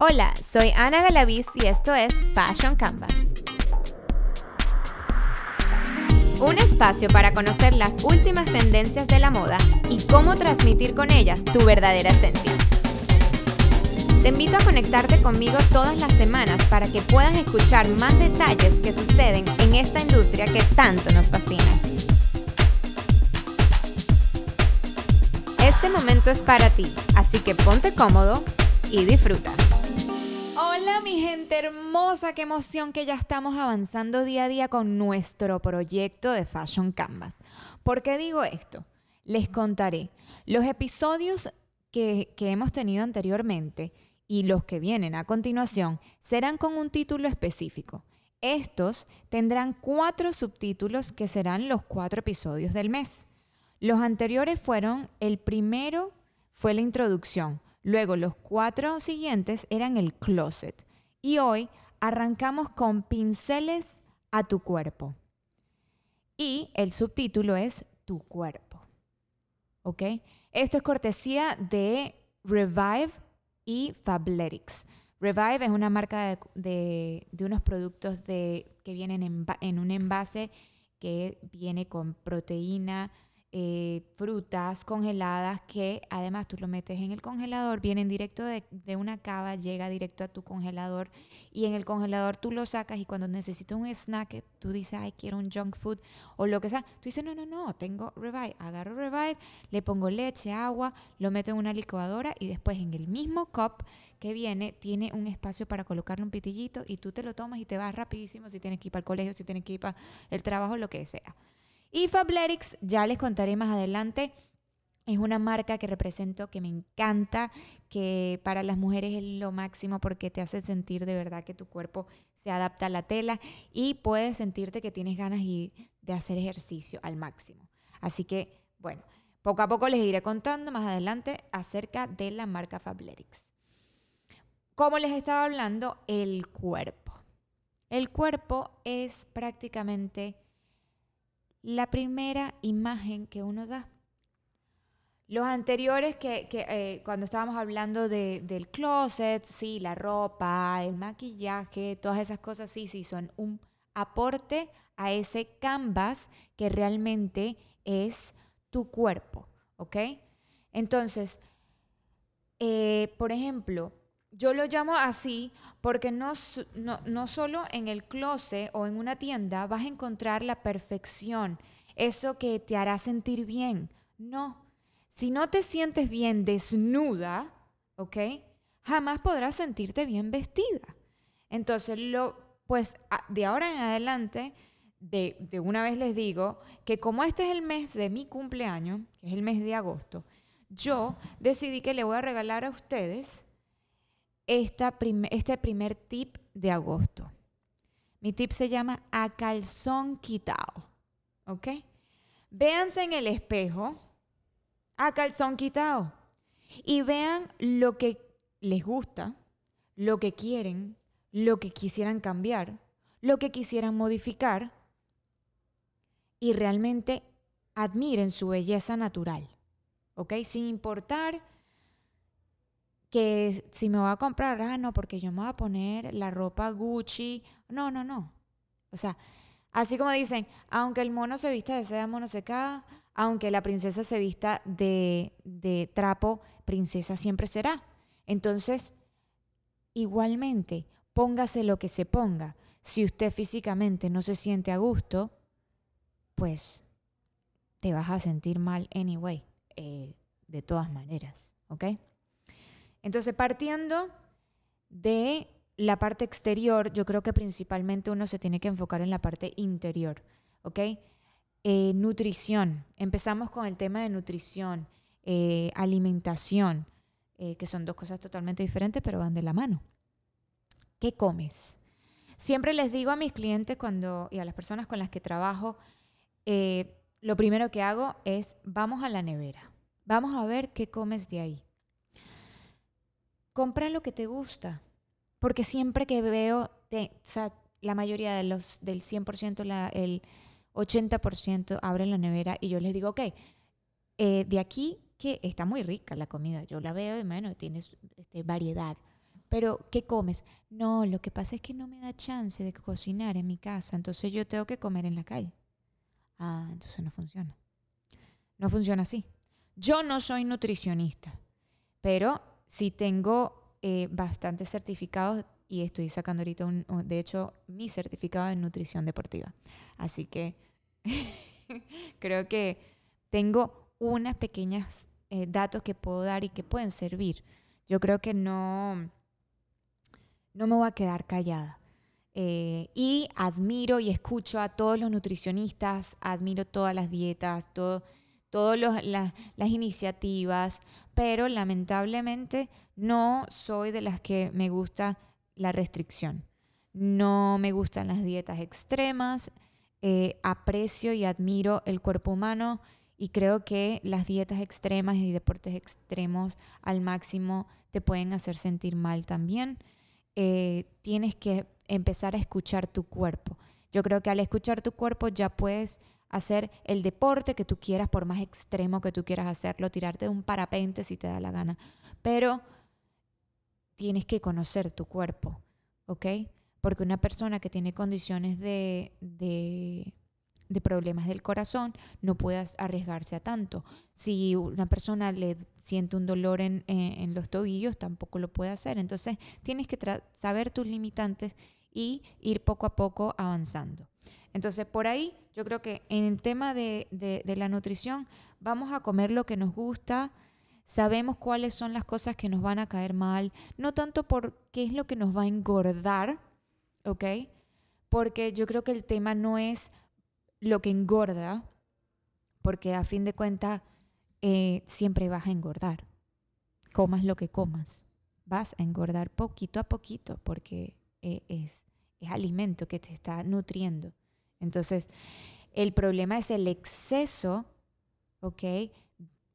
Hola, soy Ana Galaviz y esto es Fashion Canvas. Un espacio para conocer las últimas tendencias de la moda y cómo transmitir con ellas tu verdadera esencia. Te invito a conectarte conmigo todas las semanas para que puedas escuchar más detalles que suceden en esta industria que tanto nos fascina. Este momento es para ti, así que ponte cómodo y disfruta. Mi gente hermosa, qué emoción que ya estamos avanzando día a día con nuestro proyecto de Fashion Canvas. ¿Por qué digo esto? Les contaré. Los episodios que, que hemos tenido anteriormente y los que vienen a continuación serán con un título específico. Estos tendrán cuatro subtítulos que serán los cuatro episodios del mes. Los anteriores fueron, el primero fue la introducción, Luego los cuatro siguientes eran el closet. Y hoy arrancamos con pinceles a tu cuerpo. Y el subtítulo es Tu cuerpo. ¿Ok? Esto es cortesía de Revive y Fabletics. Revive es una marca de, unos productos de, que vienen en, en un envase que viene con proteína, eh, frutas congeladas que además tú lo metes en el congelador, vienen directo de, una cava, llega directo a tu congelador y en el congelador tú lo sacas y cuando necesitas un snack, tú dices, ay, quiero un junk food o lo que sea, tú dices, no, no, no, tengo Revive, agarro Revive, le pongo leche, agua, lo meto en una licuadora y después en el mismo cup que viene tiene un espacio para colocarle un pitillito y tú te lo tomas y te vas rapidísimo si tienes que ir para el colegio, si tienes que ir para el trabajo, lo que sea. Y Fabletics, ya les contaré más adelante, es una marca que represento, que me encanta, que para las mujeres es lo máximo porque te hace sentir de verdad que tu cuerpo se adapta a la tela y puedes sentirte que tienes ganas de hacer ejercicio al máximo. Así que, bueno, poco a poco les iré contando más adelante acerca de la marca Fabletics. Como les estaba hablando, el cuerpo. El cuerpo es prácticamente la primera imagen que uno da. Los anteriores que, eh, cuando estábamos hablando del closet, sí, la ropa, el maquillaje, todas esas cosas, sí, sí, son un aporte a ese canvas que realmente es tu cuerpo, ¿ok? Entonces, eh, por ejemplo, yo lo llamo así porque no, no, solo en el closet o en una tienda vas a encontrar la perfección, eso que te hará sentir bien. No. Si no te sientes bien desnuda, ¿ok? Jamás podrás sentirte bien vestida. Entonces, lo, pues de ahora en adelante, de, de una vez les digo que como este es el mes de mi cumpleaños, que es el mes de agosto, yo decidí que le voy a regalar a ustedes este primer tip de agosto. Mi tip se llama a calzón quitado. ¿Ok? Véanse en el espejo a calzón quitado y vean lo que les gusta, lo que quieren, lo que quisieran cambiar, lo que quisieran modificar y realmente admiren su belleza natural. ¿Ok? Sin importar que si me voy a comprar, ah, no, porque yo me voy a poner la ropa Gucci. No, no, no. O sea, así como dicen, aunque el mono se vista de seda, mono se aunque la princesa se vista de, de trapo, princesa siempre será. Entonces, igualmente, póngase lo que se ponga. Si usted físicamente no se siente a gusto, pues te vas a sentir mal anyway, eh, de todas maneras, ¿ok? Entonces, partiendo de la parte exterior, yo creo que principalmente uno se tiene que enfocar en la parte interior, ¿ok? Eh, nutrición. Empezamos con el tema de nutrición, eh, alimentación, eh, que son dos cosas totalmente diferentes, pero van de la mano. ¿Qué comes? Siempre les digo a mis clientes cuando, y a las personas con las que trabajo, lo primero que hago es, vamos a la nevera, vamos a ver qué comes de ahí compra lo que te gusta. Porque siempre que veo, la mayoría de los, del 100%, la, el 80% abren la nevera y yo les digo, ok, eh, de aquí que está muy rica la comida, yo la veo y bueno, tienes este, variedad. pero ¿qué comes? No, lo que pasa es que no me da chance de cocinar en mi casa, entonces yo tengo que comer en la calle. Ah, entonces no funciona. No funciona así. Yo no soy nutricionista, pero sí tengo eh, bastantes certificados y estoy sacando ahorita, un, de hecho, mi certificado de nutrición deportiva. Así que creo que tengo unas pequeñas eh, datos que puedo dar y que pueden servir. Yo creo que no, no me voy a quedar callada. Eh, y admiro y escucho a todos los nutricionistas, admiro todas las dietas, todo, todas las iniciativas, pero lamentablemente no soy de las que me gusta la restricción. No me gustan las dietas extremas, eh, aprecio y admiro el cuerpo humano y creo que las dietas extremas y deportes extremos al máximo te pueden hacer sentir mal también. Eh, tienes que empezar a escuchar tu cuerpo. Yo creo que al escuchar tu cuerpo ya puedes hacer el deporte que tú quieras, por más extremo que tú quieras hacerlo, tirarte de un parapente si te da la gana. Pero tienes que conocer tu cuerpo, ¿ok? Porque una persona que tiene condiciones de, de, problemas del corazón no puede arriesgarse a tanto. Si una persona le siente un dolor en, en los tobillos, tampoco lo puede hacer. Entonces tienes que saber tus limitantes y ir poco a poco avanzando. Entonces, por ahí yo creo que en el tema de, la nutrición vamos a comer lo que nos gusta, sabemos cuáles son las cosas que nos van a caer mal, no tanto por qué es lo que nos va a engordar, ¿ok? Porque yo creo que el tema no es lo que engorda, porque a fin de cuentas eh, siempre vas a engordar, comas lo que comas, vas a engordar poquito a poquito, porque eh, es, es alimento que te está nutriendo. Entonces, el problema es el exceso, ¿ok?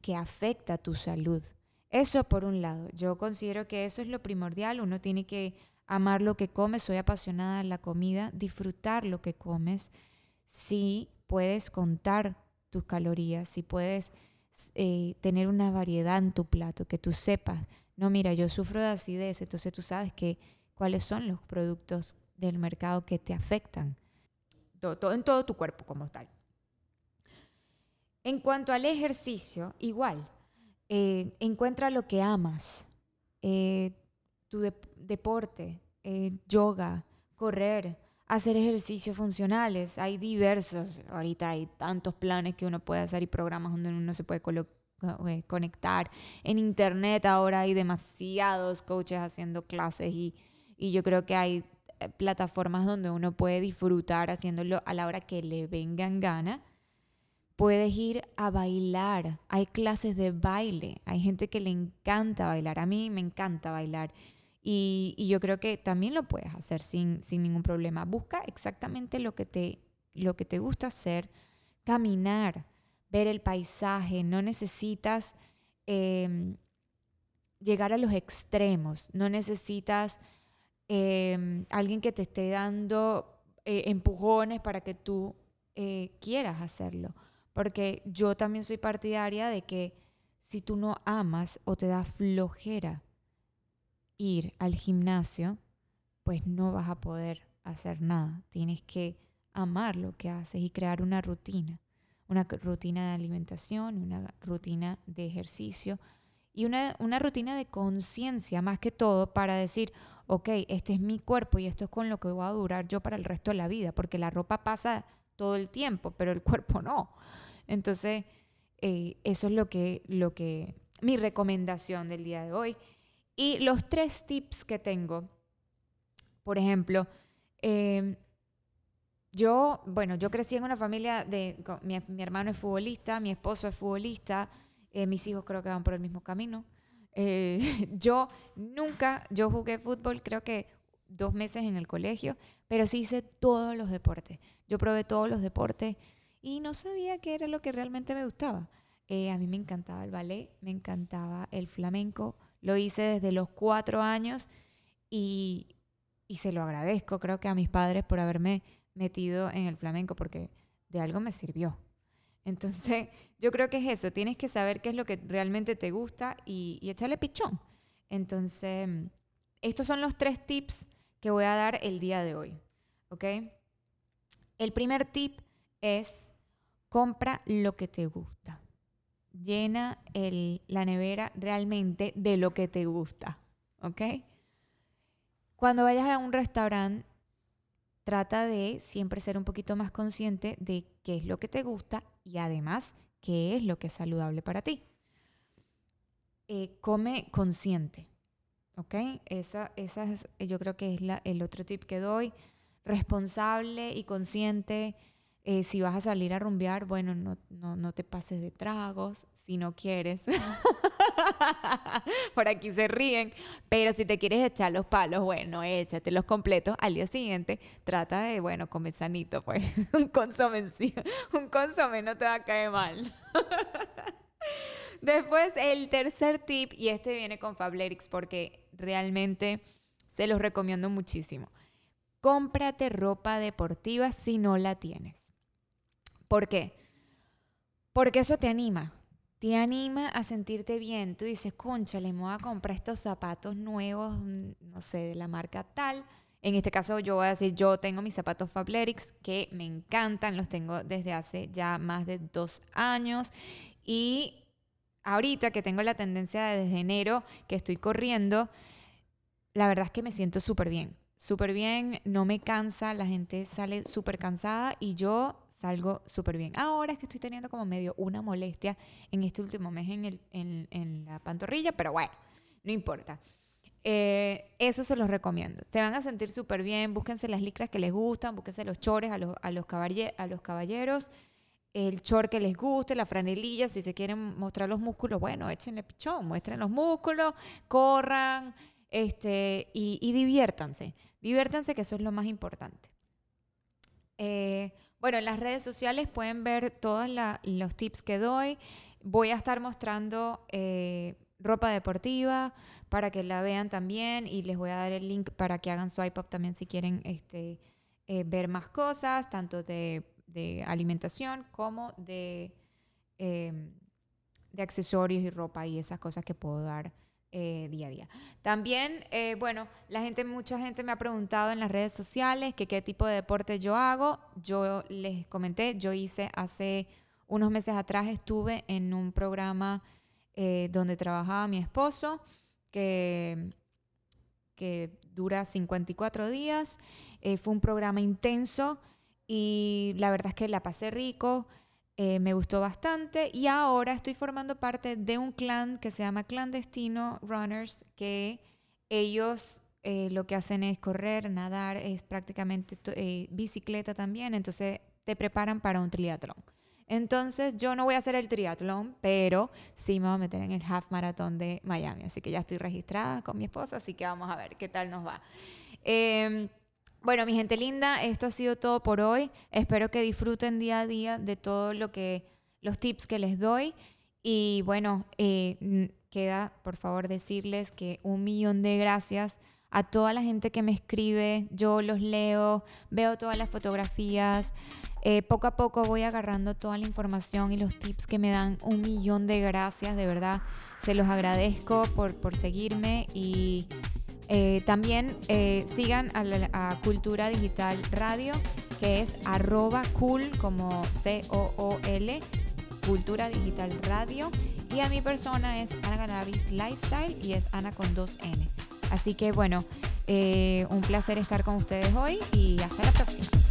Que afecta tu salud. Eso por un lado. Yo considero que eso es lo primordial. Uno tiene que amar lo que come. Soy apasionada de la comida. Disfrutar lo que comes. Si puedes contar tus calorías, si puedes eh, tener una variedad en tu plato, que tú sepas, no, mira, yo sufro de acidez, entonces tú sabes que cuáles son los productos del mercado que te afectan todo, en todo tu cuerpo como tal. En cuanto al ejercicio, igual, eh, encuentra lo que amas, eh, tu deporte, eh, yoga, correr, hacer ejercicios funcionales. Hay diversos, ahorita hay tantos planes que uno puede hacer y programas donde uno se puede conectar. En internet ahora hay demasiados coaches haciendo clases y, y yo creo que hay plataformas donde uno puede disfrutar haciéndolo a la hora que le vengan gana. Puedes ir a bailar. Hay clases de baile. Hay gente que le encanta bailar. A mí me encanta bailar. Y, yo creo que también lo puedes hacer sin, sin, ningún problema. Busca exactamente lo que, te, lo que te gusta hacer. Caminar, ver el paisaje. No necesitas em, llegar a los extremos. No necesitas Em, alguien que te esté dando eh, empujones para que tú eh, quieras hacerlo. Porque yo también soy partidaria de que si tú no amas o te da flojera ir al gimnasio, pues no vas a poder hacer nada. Tienes que amar lo que haces y crear una rutina. Una rutina de alimentación, una rutina de ejercicio y una, una rutina de conciencia más que todo para decir, ok, este es mi cuerpo y esto es con lo que voy a durar yo para el resto de la vida, porque la ropa pasa todo el tiempo, pero el cuerpo no. Entonces, eh, eso es lo que, lo que, mi recomendación del día de hoy. Y los tres tips que tengo, por ejemplo, em, yo, bueno, yo crecí en una familia de, mi, mi, hermano es futbolista, mi esposo es futbolista, eh, mis hijos creo que van por el mismo camino. Eh, yo nunca, yo jugué fútbol creo que dos meses en el colegio, pero sí hice todos los deportes. Yo probé todos los deportes y no sabía qué era lo que realmente me gustaba. Eh, a mí me encantaba el ballet, me encantaba el flamenco, lo hice desde los cuatro años y, y se lo agradezco, creo que a mis padres por haberme metido en el flamenco porque de algo me sirvió. Entonces, yo creo que es eso, tienes que saber qué es lo que realmente te gusta y, echarle pichón. Entonces, estos son los tres tips que voy a dar el día de hoy. ¿Ok? El primer tip es compra lo que te gusta. Llena la nevera realmente de lo que te gusta. ¿Ok? Cuando vayas a un restaurante, trata de siempre ser un poquito más consciente de qué es lo que te gusta y además qué es lo que es saludable para ti. Eh, come consciente, ¿ok? Esa, esa es, yo creo que es la, el otro tip que doy. Responsable y consciente eh, si vas a salir a rumbear, bueno, no, no, no te pases de tragos si no quieres. Por aquí se ríen. Pero si te quieres echar los palos, bueno, échate los completos al día siguiente. Trata de, bueno, comer sanito, pues. un consomé, un consomé no te va a caer mal. Después, el tercer tip, y este viene con Fabletics porque realmente se los recomiendo muchísimo. Cómprate ropa deportiva si no la tienes. ¿Por qué? Porque eso te anima. Te anima a sentirte bien. Tú dices, concha, le voy a comprar estos zapatos nuevos, mm, no sé, de la marca tal. En este caso yo voy a decir, yo tengo mis zapatos Fabletics que me encantan, los tengo desde hace ya más de dos años. Y ahorita que tengo la tendencia desde enero que estoy corriendo, la verdad es que me siento súper bien. Súper bien, no me cansa, la gente sale súper cansada y yo salgo súper bien. Ahora es que estoy teniendo como medio una molestia en este último mes en, el, en, la pantorrilla, pero bueno, no importa. Eh, eso se los recomiendo. Se van a sentir súper bien. Búsquense las licras que les gustan, búsquense los chores a los, a los, a los caballeros, el chor que les guste, la franelilla. Si se quieren mostrar los músculos, bueno, échenle pichón, muestren los músculos, corran este, y, y diviértanse. Diviértanse, que eso es lo más importante. Eh, bueno, en las redes sociales pueden ver todos los tips que doy. Voy a estar mostrando eh, ropa deportiva para que la vean también y les voy a dar el link para que hagan swipe up también si quieren este, eh, ver más cosas, tanto de, alimentación como em, de accesorios y ropa y esas cosas que puedo dar eh, día a día. También, eh, bueno, la gente, mucha gente me ha preguntado en las redes sociales que qué tipo de deporte yo hago. Yo les comenté, yo hice hace unos meses atrás, estuve en un programa eh, donde trabajaba mi esposo, que, que dura 54 días. fue un programa intenso y la verdad es que la pasé rico. Eh, me gustó bastante y ahora estoy formando parte de un clan que se llama Clandestino Runners, que ellos eh, lo que hacen es correr, nadar, es prácticamente eh, bicicleta también, entonces te preparan para un triatlón. Entonces yo no voy a hacer el triatlón, pero sí me voy a meter en el half maratón de Miami, así que ya estoy registrada con mi esposa, así que vamos a ver qué tal nos va. Em, bueno, mi gente linda, esto ha sido todo por hoy. Espero que disfruten día a día de todo lo que, los tips que les doy. Y bueno, eh, queda por favor decirles que un millón de gracias a toda la gente que me escribe. Yo los leo, veo todas las fotografías. Eh, poco a poco voy agarrando toda la información y los tips que me dan. Un millón de gracias, de verdad. Se los agradezco por, por seguirme y eh, también eh, sigan a, Cultura Digital Radio, que es arroba cool como C-O-O-L, Cultura Digital Radio. Y a mi persona es Ana Ganavis Lifestyle y es Ana con dos N. Así que bueno, eh, un placer estar con ustedes hoy y hasta la próxima.